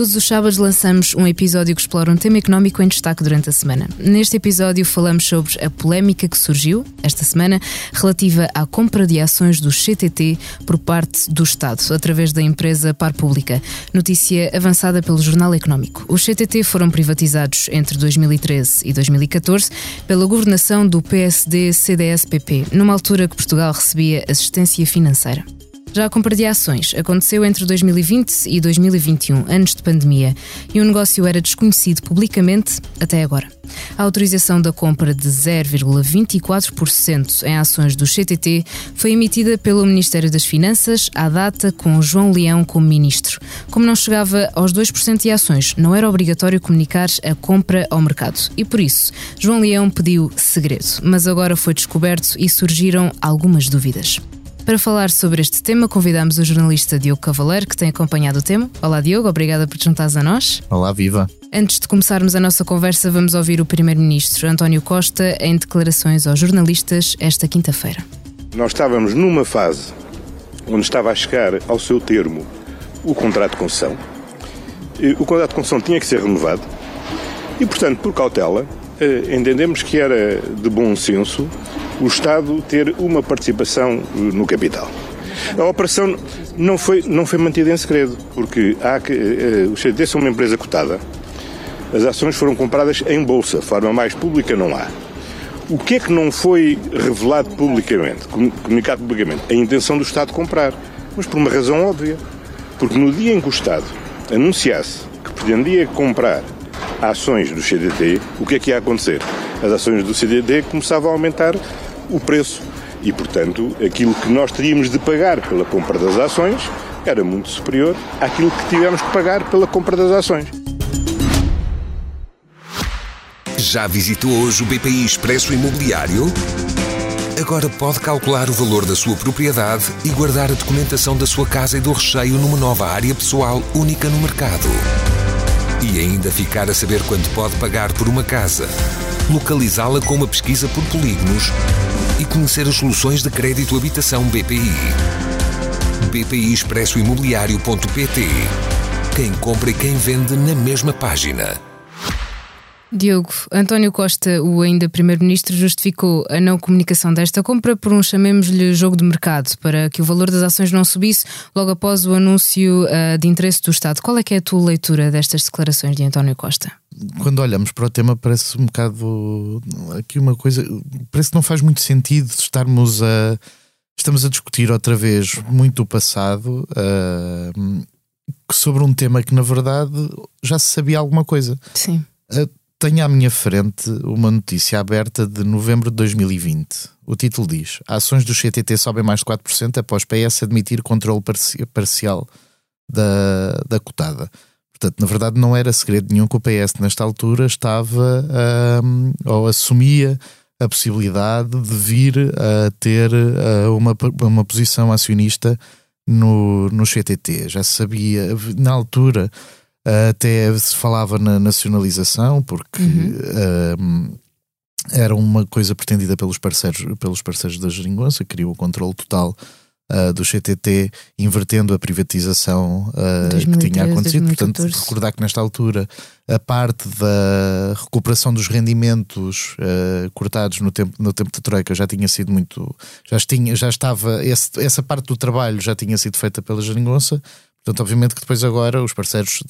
Todos os sábados lançamos um episódio que explora um tema económico em destaque durante a semana. Neste episódio falamos sobre a polémica que surgiu esta semana relativa à compra de ações do CTT por parte do Estado, através da empresa Par Pública. Notícia avançada pelo Jornal Económico. Os CTT foram privatizados entre 2013 e 2014 pela governação do PSD-CDS-PP, numa altura que Portugal recebia assistência financeira. Já a compra de ações aconteceu entre 2020 e 2021, anos de pandemia, e o negócio era desconhecido publicamente até agora. A autorização da compra de 0,24% em ações do CTT foi emitida pelo Ministério das Finanças à data com João Leão como ministro. Como não chegava aos 2% de ações, não era obrigatório comunicar a compra ao mercado e por isso João Leão pediu segredo, mas agora foi descoberto e surgiram algumas dúvidas. Para falar sobre este tema, convidamos o jornalista Diogo Cavaleiro, que tem acompanhado o tema. Olá, Diogo, obrigada por te juntares a nós. Olá, viva. Antes de começarmos a nossa conversa, vamos ouvir o Primeiro-Ministro António Costa em declarações aos jornalistas esta quinta-feira. Nós estávamos numa fase onde estava a chegar ao seu termo o contrato de concessão. O contrato de concessão tinha que ser renovado e, portanto, por cautela, eh, entendemos que era de bom senso o Estado ter uma participação eh, no capital. A operação não foi, não foi mantida em segredo, porque há os CDT são uma empresa cotada. As ações foram compradas em bolsa, forma mais pública não há. O que é que não foi revelado publicamente, comunicado publicamente? A intenção do Estado comprar, mas por uma razão óbvia. Porque no dia em que o Estado anunciasse que pretendia comprar ações do CDT, o que é que ia acontecer? As ações do CDT começavam a aumentar o preço. E, portanto, aquilo que nós teríamos de pagar pela compra das ações era muito superior àquilo que tivemos que pagar pela compra das ações. Já visitou hoje o BPI Expresso Imobiliário? Agora pode calcular o valor da sua propriedade e guardar a documentação da sua casa e do recheio numa nova área pessoal única no mercado. E ainda ficar a saber quanto pode pagar por uma casa. Localizá-la com uma pesquisa por polígonos e conhecer as soluções de crédito habitação BPI. BPI Expresso Imobiliário.pt Quem compra e quem vende na mesma página. Diogo, António Costa, o ainda Primeiro-Ministro, justificou a não comunicação desta compra por um, chamemos-lhe, jogo de mercado, para que o valor das ações não subisse logo após o anúncio uh, de interesse do Estado. Qual é que é a tua leitura destas declarações de António Costa? quando olhamos para o tema parece um bocado aqui uma coisa, parece que não faz muito sentido estarmos a estamos a discutir outra vez muito o passado uh, sobre um tema que na verdade já se sabia alguma coisa. Sim. Uh, tenho à minha frente uma notícia aberta de novembro de 2020. O título diz: Ações do CTT sobem mais de 4% após PS admitir controle parcial da, da cotada. Portanto, na verdade, não era segredo nenhum que o PS, nesta altura, estava um, ou assumia a possibilidade de vir a ter uh, uma, uma posição acionista no, no CTT. Já sabia, na altura, até se falava na nacionalização, porque uhum. uh, era uma coisa pretendida pelos parceiros, pelos parceiros da Geringonça, queriam o controle total uh, do CTT, invertendo a privatização uh, 2013, que tinha acontecido. 2014. Portanto, recordar que nesta altura a parte da recuperação dos rendimentos uh, cortados no tempo, no tempo de Troika já tinha sido muito. Já, tinha, já estava. Esse, essa parte do trabalho já tinha sido feita pela Geringonça. Portanto, obviamente que depois agora os parceiros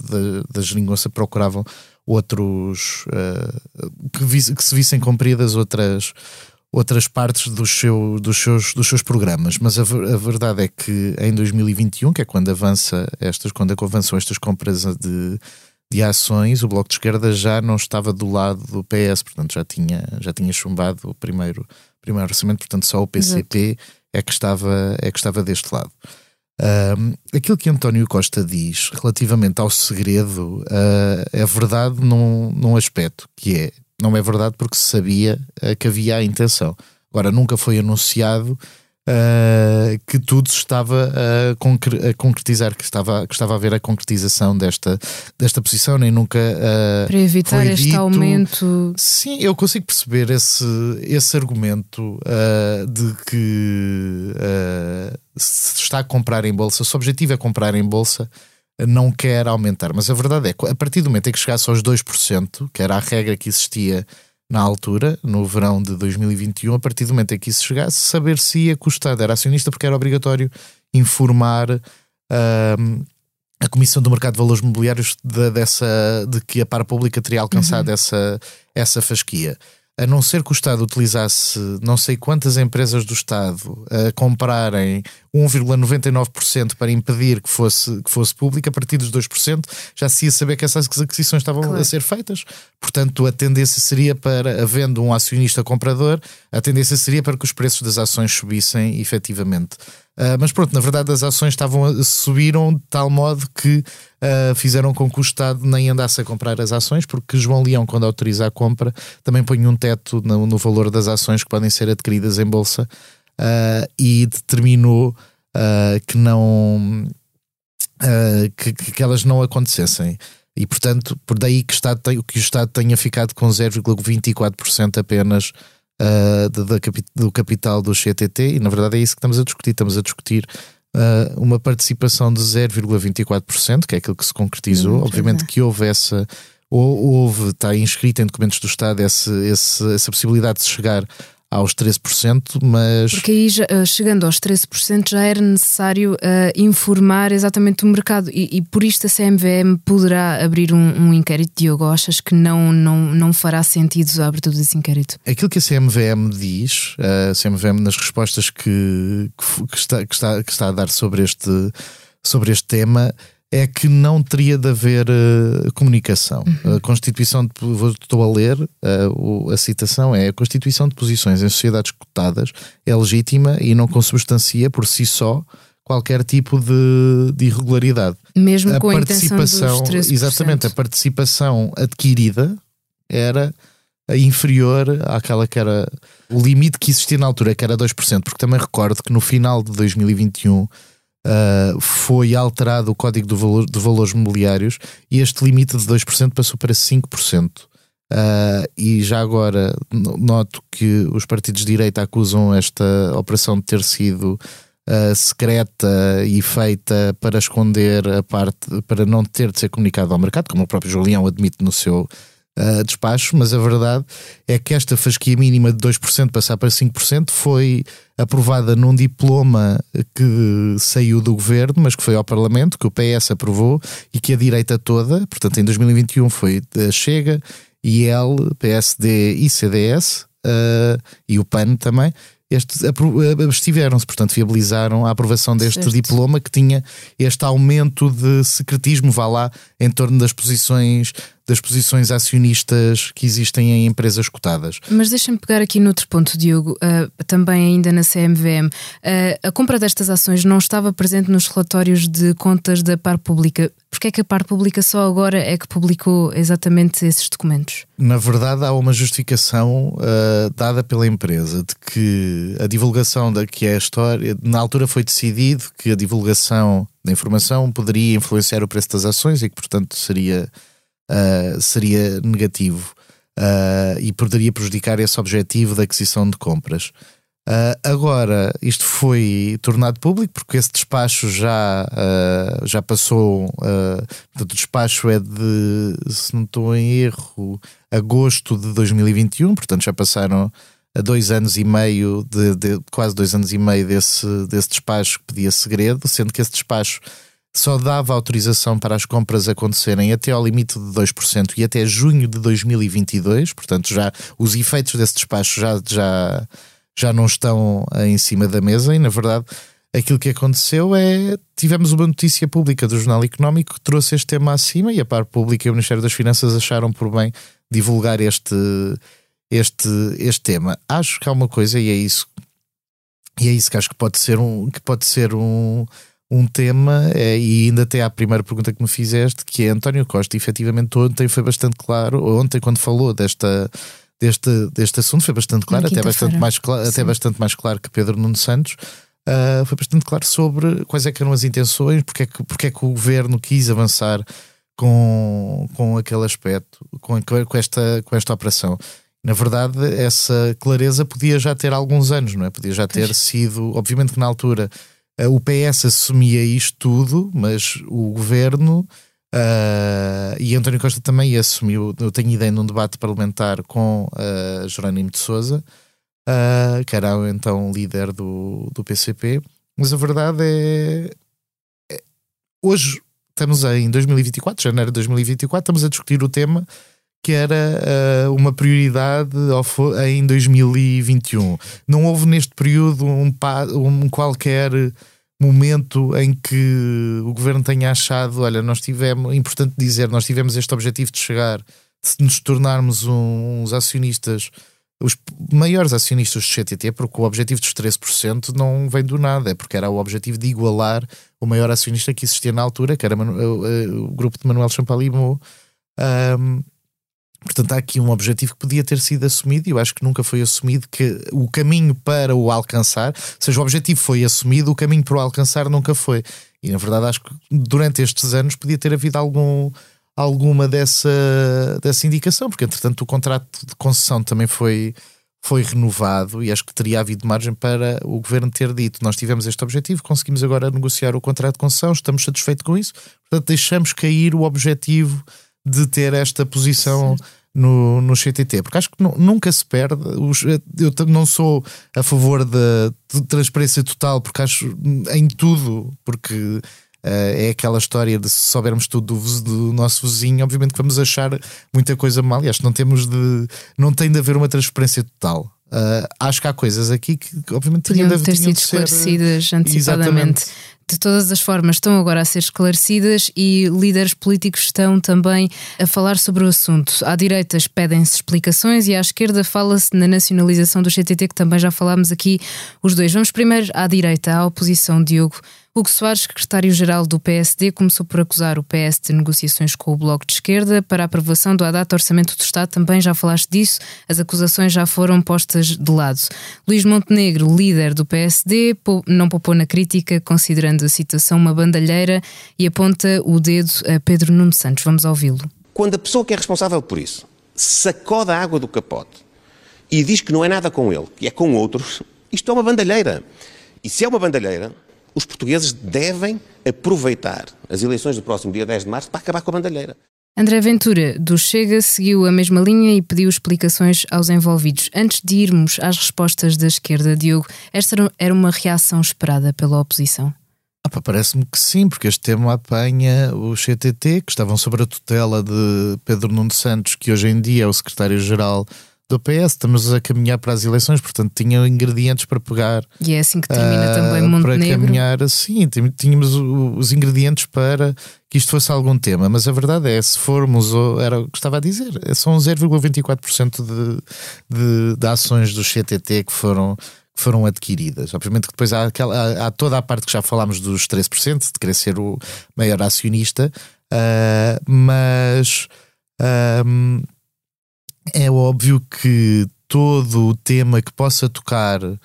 da Geringonça procuravam outros uh, que, que, se vissem cumpridas outras outras partes dos, seu, dos, seus, dos seus programas, mas a, a, verdade é que em 2021, que é quando avança estas, quando avançam estas compras de, de ações, o Bloco de Esquerda já não estava do lado do PS, portanto já tinha, já tinha chumbado o primeiro, primeiro orçamento, portanto só o PCP é que, estava, é que estava deste lado. Aquilo que António Costa diz relativamente ao segredo uh, é verdade num, num aspecto que é não é verdade porque se sabia uh, que havia a intenção. Agora, nunca foi anunciado uh, que tudo estava a, concre a, concretizar, que estava, que estava a haver a concretização desta, desta posição, nem nunca. Uh, Para evitar este dito. aumento. Sim, eu consigo perceber esse, esse argumento uh, de que se está a comprar em bolsa, se o objetivo é comprar em bolsa não quer aumentar. Mas a verdade é que a partir do momento em que chegasse aos 2%, que era a regra que existia na altura, no verão de 2021, a partir do momento em que isso chegasse, saber se ia custar. Era acionista porque era obrigatório informar uh, a Comissão do Mercado de Valores Mobiliários de, dessa, de que a par pública teria alcançado uhum. essa, essa fasquia a não ser que o Estado utilizasse não sei quantas empresas do Estado a comprarem 1,99% para impedir que fosse, que fosse público, a partir dos 2% já se ia saber que essas aquisições estavam claro. a ser feitas. Portanto, a tendência seria para, havendo um acionista comprador, a tendência seria para que os preços das ações subissem efetivamente. Uh, mas pronto, na verdade as ações estavam a, subiram de tal modo que uh, fizeram com que o Estado nem andasse a comprar as ações, porque João Leão, quando autoriza a compra, também põe um teto no, no valor das ações que podem ser adquiridas em bolsa uh, e determinou que não que, que, elas não acontecessem. E portanto, por daí que, o Estado, que o Estado tenha ficado com 0,24% apenas uh, do capital do CTT, e na verdade é isso que estamos a discutir. Estamos a discutir uh, uma participação de 0,24%, que é aquilo que se concretizou. Hum, Obviamente é. que houve essa. Houve, está inscrito em documentos do Estado essa, essa, essa possibilidade de chegar aos 13%, mas. Porque aí, eh, chegando aos 13%, já era necessário uh, informar exatamente o mercado e, e, por isto a CMVM poderá abrir um, um inquérito. Diogo, achas que não, não, não fará sentido a abertura desse inquérito? Aquilo que a CMVM diz, a CMVM nas respostas que, que, está, que, está, que está a dar sobre este, sobre este tema é que não teria de haver uh, comunicação. Uhum. A Constituição, de, estou a ler, uh, a citação é: a Constituição de posições em sociedades cotadas é legítima e não consubstancia por si só qualquer tipo de, de irregularidade. Mesmo a com a participação, a exatamente, a participação adquirida era inferior àquela que era o limite que existia na altura, que era 2%, porque também recordo que no final de 2021 Uh, foi alterado o código de, valor, de valores mobiliários e este limite de 2% passou para 5%. Uh, ah, e já agora noto que os partidos de direita acusam esta operação de ter sido uh, secreta e feita para esconder a parte, para não ter de ser comunicado ao mercado, como o próprio Julião admite no seu uh, despacho, mas a verdade é que esta fasquia mínima de 2% passar para 5% foi aprovada num diploma que saiu do governo, mas que foi ao Parlamento, que o PS aprovou e que a direita toda, portanto em 2021 foi a Chega, IL, PSD e CDS, uh, e o PAN também, este, abstiveram-se, portanto, viabilizaram a aprovação deste certo. diploma que tinha este aumento de secretismo, vá lá, em torno das posições das posições acionistas que existem em empresas cotadas. Mas deixa-me pegar aqui noutro ponto, Diogo, uh, também ainda na CMVM. Uh, ah, a compra destas ações não estava presente nos relatórios de contas da par pública. Porquê é que a par pública só agora é que publicou exatamente esses documentos? Na verdade, há uma justificação uh, dada pela empresa de que a divulgação da que é a história, na altura foi decidido que a divulgação da informação poderia influenciar o preço das ações e que, portanto, seria uh, seria negativo uh, e poderia prejudicar esse objetivo da aquisição de compras. Uh, agora, isto foi tornado público porque esse despacho já, uh, já passou. Uh, o despacho é de, se não estou em erro, agosto de 2021, portanto já passaram dois anos e meio, de, de, quase dois anos e meio desse, desse despacho que pedia segredo, sendo que esse despacho só dava autorização para as compras acontecerem até ao limite de 2% e até junho de 2022, portanto já os efeitos desse despacho já, já, já não estão em cima da mesa e na verdade aquilo que aconteceu é tivemos uma notícia pública do Jornal Económico que trouxe este tema acima e a par pública e o Ministério das Finanças acharam por bem divulgar este, este, este tema. Acho que há uma coisa e é isso e é isso que acho que pode ser um que pode ser um um tema, é, e ainda até à primeira pergunta que me fizeste, que é António Costa, efetivamente ontem foi bastante claro, ontem quando falou desta, deste, deste assunto foi bastante claro, até bastante, mais claro até bastante mais claro que Pedro Nuno Santos. Uh, foi bastante claro sobre quais é eram as intenções, porque é, que, porque é que o governo quis avançar com, com aquele aspecto, com, com, esta, com esta operação. Na verdade, essa clareza podia já ter alguns anos, não é? Podia já ter pois. sido, obviamente que na altura o PS assumia isto tudo, mas o governo uh, e António Costa também assumiu, eu tenho ideia num debate parlamentar com uh, Jerónimo de Souza, uh, que era então líder do, do PCP, mas a verdade é, é hoje estamos em 2024, janeiro de 2024, estamos a discutir o tema que era uh, uma prioridade em 2021. Não houve neste período um, um, qualquer momento em que o governo tenha achado: olha, nós tivemos, importante dizer, nós tivemos este objetivo de chegar, de nos tornarmos uns acionistas os maiores acionistas do CTT, porque o objetivo dos 13% não vem do nada, é porque era o objetivo de igualar o maior acionista que existia na altura, que era o, grupo de Manuel Champalimau. Um, portanto, há aqui um objetivo que podia ter sido assumido e eu acho que nunca foi assumido que o caminho para o alcançar, ou seja, o objetivo foi assumido, o caminho para o alcançar nunca foi. E na verdade acho que durante estes anos podia ter havido algum alguma dessa, dessa indicação, porque entretanto o contrato de concessão também foi, foi renovado e acho que teria havido margem para o governo ter dito: nós tivemos este objetivo, conseguimos agora negociar o contrato de concessão, estamos satisfeitos com isso, portanto deixamos cair o objetivo de ter esta posição. No, no CTT, porque acho que nunca se perde. Eu não sou a favor da transparência total, porque acho em tudo, porque Uh, é aquela história de se soubermos tudo do, do, nosso vizinho, obviamente que vamos achar muita coisa mal. E acho que não temos de. Não tem de haver uma transparência total. Uh, acho que há coisas aqui que, obviamente, teriam de ter sido esclarecidas antecipadamente. Exatamente. De todas as formas, estão agora a ser esclarecidas e líderes políticos estão também a falar sobre o assunto. À direita pedem-se explicações e à esquerda fala-se na nacionalização do CTT, que também já falámos aqui os dois. Vamos primeiro à direita, à oposição, Diogo. Hugo Soares, secretário-geral do PSD, começou por acusar o PS de negociações com o Bloco de Esquerda para a aprovação do ADAT Orçamento do Estado. Também já falaste disso, as acusações já foram postas de lado. Luís Montenegro, líder do PSD, não poupou na crítica, considerando a situação uma bandalheira e aponta o dedo a Pedro Nuno Santos. Vamos ouvi-lo. Quando a pessoa que é responsável por isso sacode a água do capote e diz que não é nada com ele, que é com outros, isto é uma bandalheira. E se é uma bandalheira, os portugueses devem aproveitar as eleições do próximo dia 10 de março para acabar com a bandalheira. André Ventura, do Chega, seguiu a mesma linha e pediu explicações aos envolvidos. Antes de irmos às respostas da esquerda, Diogo, esta era uma reação esperada pela oposição? Ah, Parece-me que sim, porque este tema apanha o CTT, que estavam sob a tutela de Pedro Nuno Santos, que hoje em dia é o secretário-geral do PS, estamos a caminhar para as eleições, portanto tinha ingredientes para pegar. E é assim que termina uh, também Montenegro. Para caminhar assim, tínhamos os ingredientes para que isto fosse algum tema, mas a verdade é, se formos, era o que estava a dizer, é são 0,24% de, de, de ações do CTT que foram que foram adquiridas. Obviamente que depois há, aquela, há, toda a parte que já falámos dos 13%, de querer ser o maior acionista, uh, mas uh, é óbvio que todo o tema que possa tocar uh,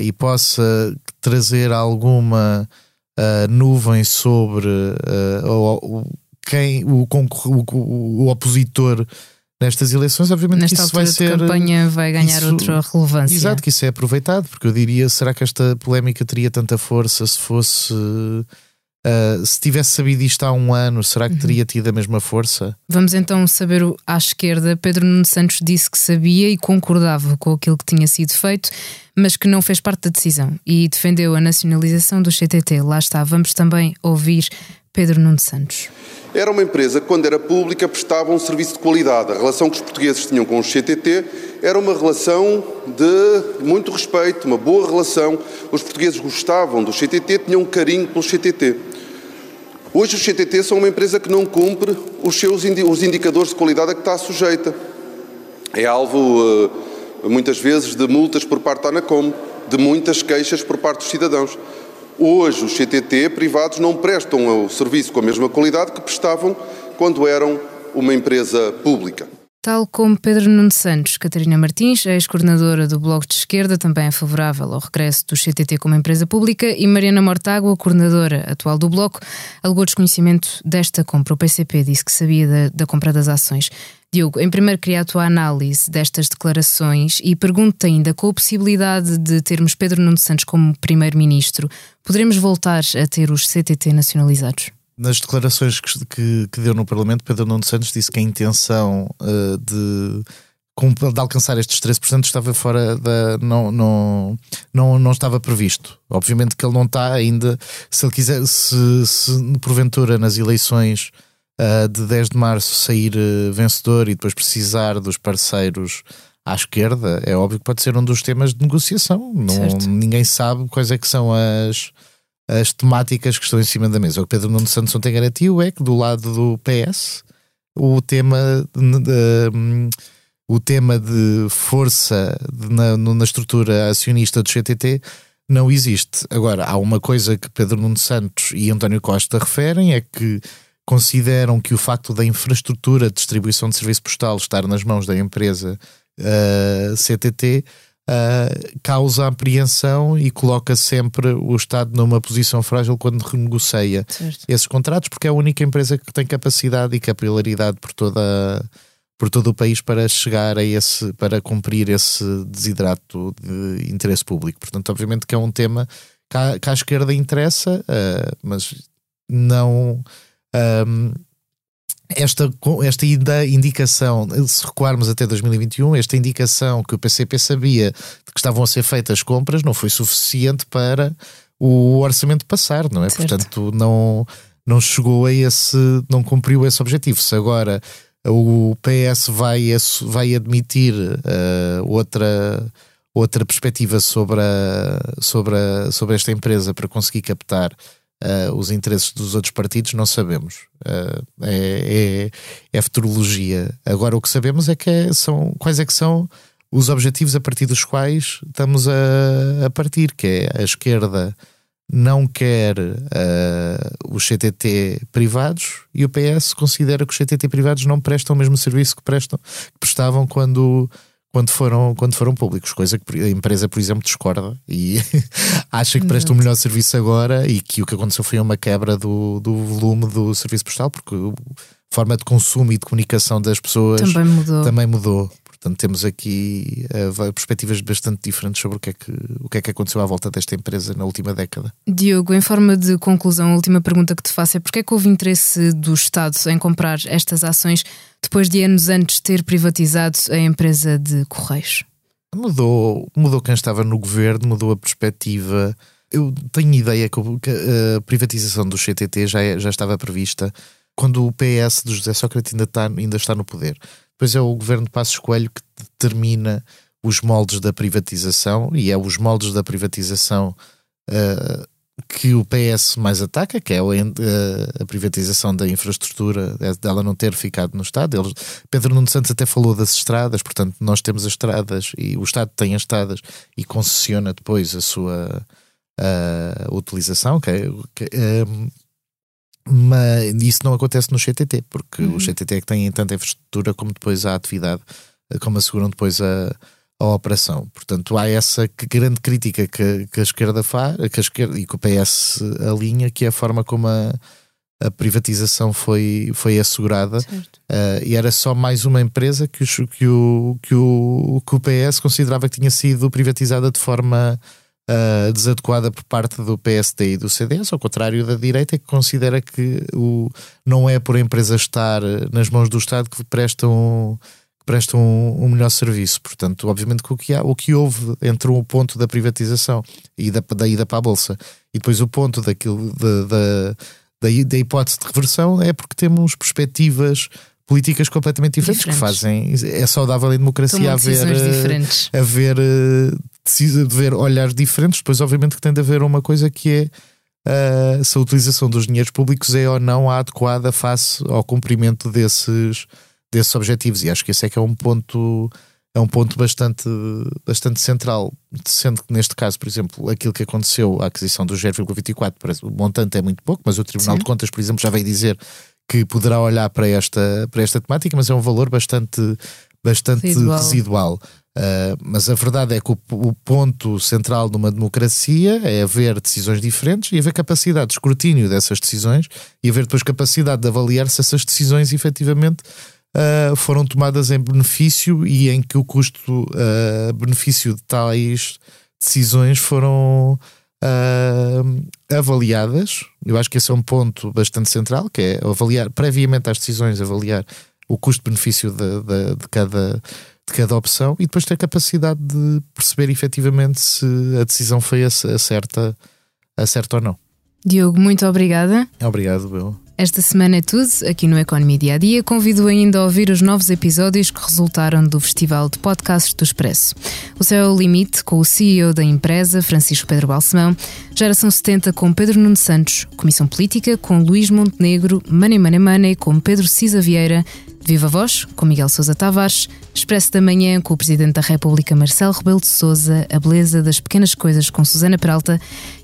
e possa trazer alguma uh, nuvem sobre uh, o, quem, o, o, o, opositor nestas eleições, obviamente Nesta que isso vai ser. A campanha vai ganhar isso, outra relevância. Exato, que isso é aproveitado, porque eu diria: será que esta polémica teria tanta força se fosse Uh, se tivesse sabido isto há um ano, será que uhum. teria tido a mesma força? Vamos então saber à esquerda. Pedro Nuno Santos disse que sabia e concordava com aquilo que tinha sido feito, mas que não fez parte da decisão e defendeu a nacionalização do CTT. Lá está, vamos também ouvir Pedro Nuno Santos. Era uma empresa que, quando era pública, prestava um serviço de qualidade. A relação que os portugueses tinham com o CTT era uma relação de muito respeito, uma boa relação. Os portugueses gostavam do CTT, tinham um carinho pelo CTT. Hoje os CTT são uma empresa que não cumpre os seus os indicadores de qualidade a que está sujeita. É alvo, eh, muitas vezes, de multas por parte da ANACOM, de muitas queixas por parte dos cidadãos. Hoje os CTT privados não prestam o serviço com a mesma qualidade que prestavam quando eram uma empresa pública. Tal como Pedro Nuno Santos, Catarina Martins, ex-coordenadora do Bloco de Esquerda, também é favorável ao regresso do CTT como empresa pública, e Mariana Mortágua, coordenadora atual do Bloco, alegou desconhecimento desta compra. O PCP disse que sabia da, da compra das ações. Diogo, em primeiro queria a tua análise destas declarações e pergunto-te ainda, com a possibilidade de termos Pedro Nuno Santos como primeiro-ministro, poderemos voltar a ter os CTT nacionalizados? Nas declarações que, que, que, deu no Parlamento, Pedro Nuno Santos disse que a intenção uh, de, de alcançar estes 13% estava fora da. Não, não, não, não estava previsto. Obviamente que ele não está ainda. Se ele quiser, se, se porventura nas eleições uh, de 10 de março sair uh, vencedor e depois precisar dos parceiros à esquerda, é óbvio que pode ser um dos temas de negociação. Não, ninguém sabe quais é que são as as temáticas que estão em cima da mesa. O que Pedro Nuno Santos ontem garantiu é que do lado do PS o tema de, hum, o tema de força de, na, na estrutura acionista do CTT não existe. Agora, há uma coisa que Pedro Nuno Santos e António Costa referem, é que consideram que o facto da infraestrutura de distribuição de serviço postal estar nas mãos da empresa uh, CTT uh, causa apreensão e coloca sempre o Estado numa posição frágil quando renegocia certo. esses contratos, porque é a única empresa que tem capacidade e capilaridade por toda por todo o país para chegar a esse, para cumprir esse desidrato de interesse público. Portanto, obviamente que é um tema que à, que à esquerda interessa, uh, mas não. Um, esta, esta indicação, se recuarmos até 2021, esta indicação que o PCP sabia de que estavam a ser feitas compras não foi suficiente para o orçamento passar, não é? Certo. Portanto, não, não chegou a esse, não cumpriu esse objetivo. Se agora o PS vai, vai admitir uh, outra, outra perspectiva sobre, a, sobre, a, sobre esta empresa para conseguir captar Uh, os interesses dos outros partidos não sabemos. Uh, é, é, é, futurologia. Agora o que sabemos é que é, são quais é que são os objetivos a partir dos quais estamos a, a partir, que é a esquerda não quer uh, os CTT privados e o PS considera que os CTT privados não prestam o mesmo serviço que prestam que prestavam quando quando foram, quando foram públicos, coisa que a empresa, por exemplo, discorda e acha que presta o um melhor serviço agora e que o que aconteceu foi uma quebra do, do volume do serviço postal, porque a forma de consumo e de comunicação das pessoas também mudou. Também mudou. Portanto, temos aqui uh, perspectivas bastante diferentes sobre o que, é que, o que é que aconteceu à volta desta empresa na última década. Diogo, em forma de conclusão, a última pergunta que te faço é porque é que houve interesse do Estado em comprar estas ações depois de anos antes ter privatizado a empresa de Correios? Mudou, mudou quem estava no governo, mudou a perspectiva. Eu tenho ideia que a privatização do CTT já, é, já estava prevista quando o PS do José Sócrates ainda está, ainda está no poder. Depois é o governo de Passos Coelho que determina os moldes da privatização e é os moldes da privatização uh, que o PS mais ataca, que é a, a privatização da infraestrutura, é dela não ter ficado no Estado. Eles, Pedro Nuno Santos até falou das estradas, portanto, nós temos as estradas e o Estado tem as estradas e concessiona depois a sua a utilização, é, que eh, mas isso não acontece no CTT, porque uhum. o CTT é que tem tanta infraestrutura como depois a atividade, como asseguram depois a, a operação. Portanto, há essa grande crítica que, que a esquerda faz, que a esquerda e que o PS alinha, que é a forma como a, a privatização foi, foi assegurada uh, e era só mais uma empresa que, o, que, o, que, o, que o PS considerava que tinha sido privatizada de forma uh, desadequada por parte do PSD e do CDS, ao contrário da direita, que considera que o, não é por a empresa estar nas mãos do Estado que prestam, que prestam um, um melhor serviço. Portanto, obviamente que o que, há, o que houve entre o ponto da privatização e da, da ida para a Bolsa e depois o ponto daquilo da, da, da, hipótese de reversão é porque temos perspectivas políticas completamente diferentes, diferentes, que fazem. É saudável em democracia haver, eh, haver eh, precisa de ver olhares diferentes, depois obviamente que tem de haver uma coisa que é uh, se a utilização dos dinheiros públicos é ou não a adequada face ao cumprimento desses, desses objetivos. E acho que esse é que é um ponto é um ponto bastante, bastante central, sendo que neste caso, por exemplo, aquilo que aconteceu, a aquisição do 0,24, o montante é muito pouco, mas o Tribunal Sim. de Contas, por exemplo, já veio dizer que poderá olhar para esta, para esta temática, mas é um valor bastante, bastante residual. residual. Uh, mas a verdade é que o, o, ponto central de uma democracia é haver decisões diferentes e haver capacidade de escrutínio dessas decisões e haver depois capacidade de avaliar se essas decisões efetivamente uh, foram tomadas em benefício e em que o custo-benefício uh, de tais decisões foram avaliadas. Eu acho que esse é um ponto bastante central, que é avaliar previamente às decisões, avaliar o custo-benefício de, de, de cada de cada opção e depois ter capacidade de perceber efetivamente se a decisão foi a, certa, a certa ou não. Diogo, muito obrigada. Obrigado, Bel. Esta semana é tudo aqui no Economia Dia a Dia. Convido ainda a ouvir os novos episódios que resultaram do Festival de Podcasts do Expresso. O Céu é o Limite, com o CEO da empresa, Francisco Pedro Balsemão, Geração 70 com Pedro Nuno Santos, Comissão Política com Luís Montenegro, Money Money Money com Pedro Cisa Vieira, Viva Voz, com Miguel Sousa Tavares, Expresso da Manhã com o Presidente da República Marcelo Rebelo de Sousa, A Beleza das Pequenas Coisas com Susana Peralta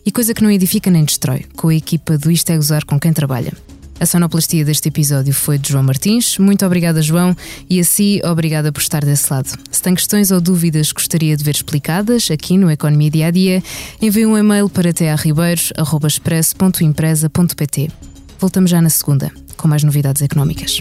e Coisa que não edifica nem destrói, com a equipa do Isto é Gozar com quem trabalha. A sonoplastia deste episódio foi de João Martins. Muito obrigada, João, e a si, obrigada por estar desse lado. Se tem questões ou dúvidas que gostaria de ver explicadas aqui no Economia Dia a Dia, envie um e-mail para tearribeiros.express.empresa.pt. Voltamos já na segunda, com mais novidades económicas.